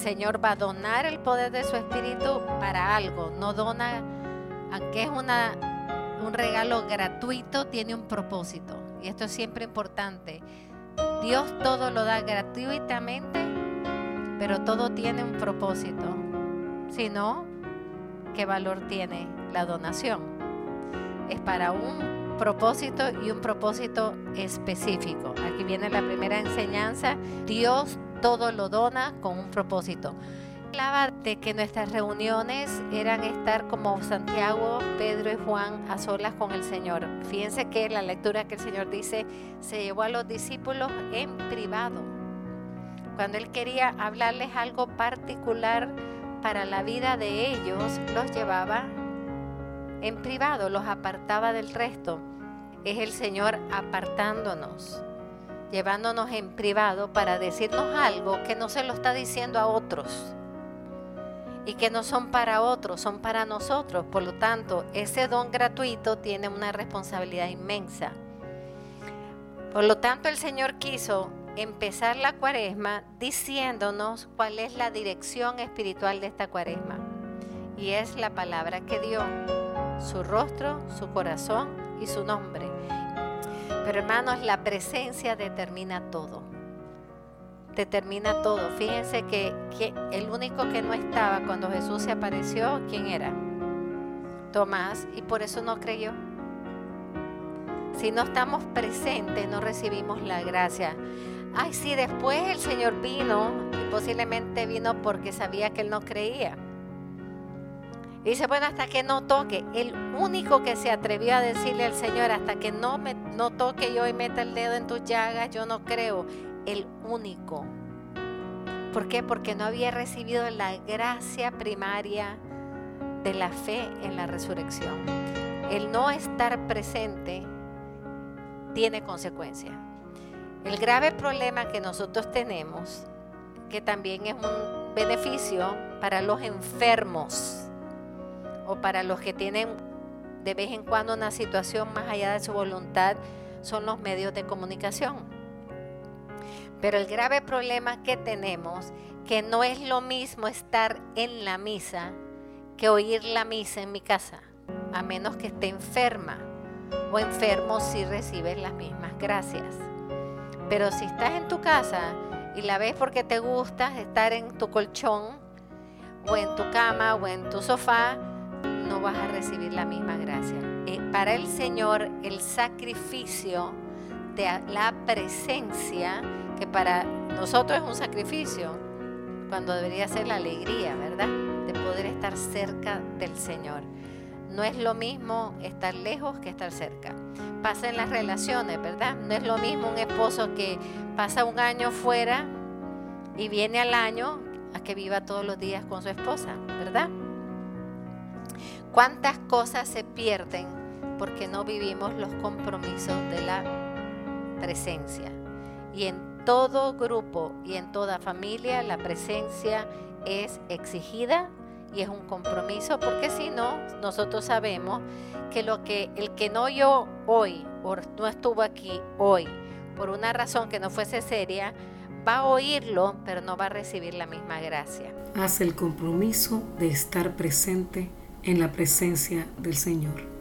Señor va a donar el poder de su Espíritu para algo. No dona, aunque es una, un regalo gratuito, tiene un propósito. Y esto es siempre importante. Dios todo lo da gratuitamente, pero todo tiene un propósito. Si no, ¿qué valor tiene la donación? Es para un propósito y un propósito específico. Aquí viene la primera enseñanza. Dios todo lo dona con un propósito. Hablaba de que nuestras reuniones eran estar como Santiago, Pedro y Juan a solas con el Señor. Fíjense que la lectura que el Señor dice se llevó a los discípulos en privado. Cuando Él quería hablarles algo particular para la vida de ellos, los llevaba en privado, los apartaba del resto. Es el Señor apartándonos llevándonos en privado para decirnos algo que no se lo está diciendo a otros y que no son para otros, son para nosotros. Por lo tanto, ese don gratuito tiene una responsabilidad inmensa. Por lo tanto, el Señor quiso empezar la cuaresma diciéndonos cuál es la dirección espiritual de esta cuaresma. Y es la palabra que dio, su rostro, su corazón y su nombre. Pero hermanos, la presencia determina todo. Determina todo. Fíjense que, el único que no estaba cuando Jesús se apareció, ¿quién era? Tomás, y por eso no creyó. Si no estamos presentes, no recibimos la gracia. Ay, sí, después el Señor vino, y posiblemente vino porque sabía que él no creía. dice, bueno, hasta que no toque. El único que se atrevió a decirle al Señor, hasta que no, me, no toque yo y meta el dedo en tus llagas, yo no creo. El único. ¿Por qué? Porque no había recibido la gracia primaria de la fe en la resurrección. El no estar presente tiene consecuencias. El grave problema que nosotros tenemos, que también es un beneficio para los enfermos o para los que tienen de vez en cuando una situación más allá de su voluntad, son los medios de comunicación. Pero el grave problema que tenemos, que no es lo mismo estar en la misa que oír la misa en mi casa, a menos que esté enferma o enfermo si recibes las mismas gracias. Pero si estás en tu casa y la ves porque te gusta estar en tu colchón o en tu cama o en tu sofá, no vas a recibir la misma gracia. Eh, para el Señor el sacrificio de la presencia, que para nosotros es un sacrificio, cuando debería ser la alegría, ¿verdad? De poder estar cerca del Señor. No es lo mismo estar lejos que estar cerca. Pasa en las relaciones, ¿verdad? No es lo mismo un esposo que pasa un año fuera y viene al año a que viva todos los días con su esposa, ¿verdad? ¿Cuántas cosas se pierden porque no vivimos los compromisos de la presencia? Y en todo grupo y en toda familia la presencia es exigida y es un compromiso porque si no, nosotros sabemos que lo que el que no oyó hoy o no estuvo aquí hoy por una razón que no fuese seria, va a oírlo, pero no va a recibir la misma gracia. Haz el compromiso de estar presente en la presencia del Señor.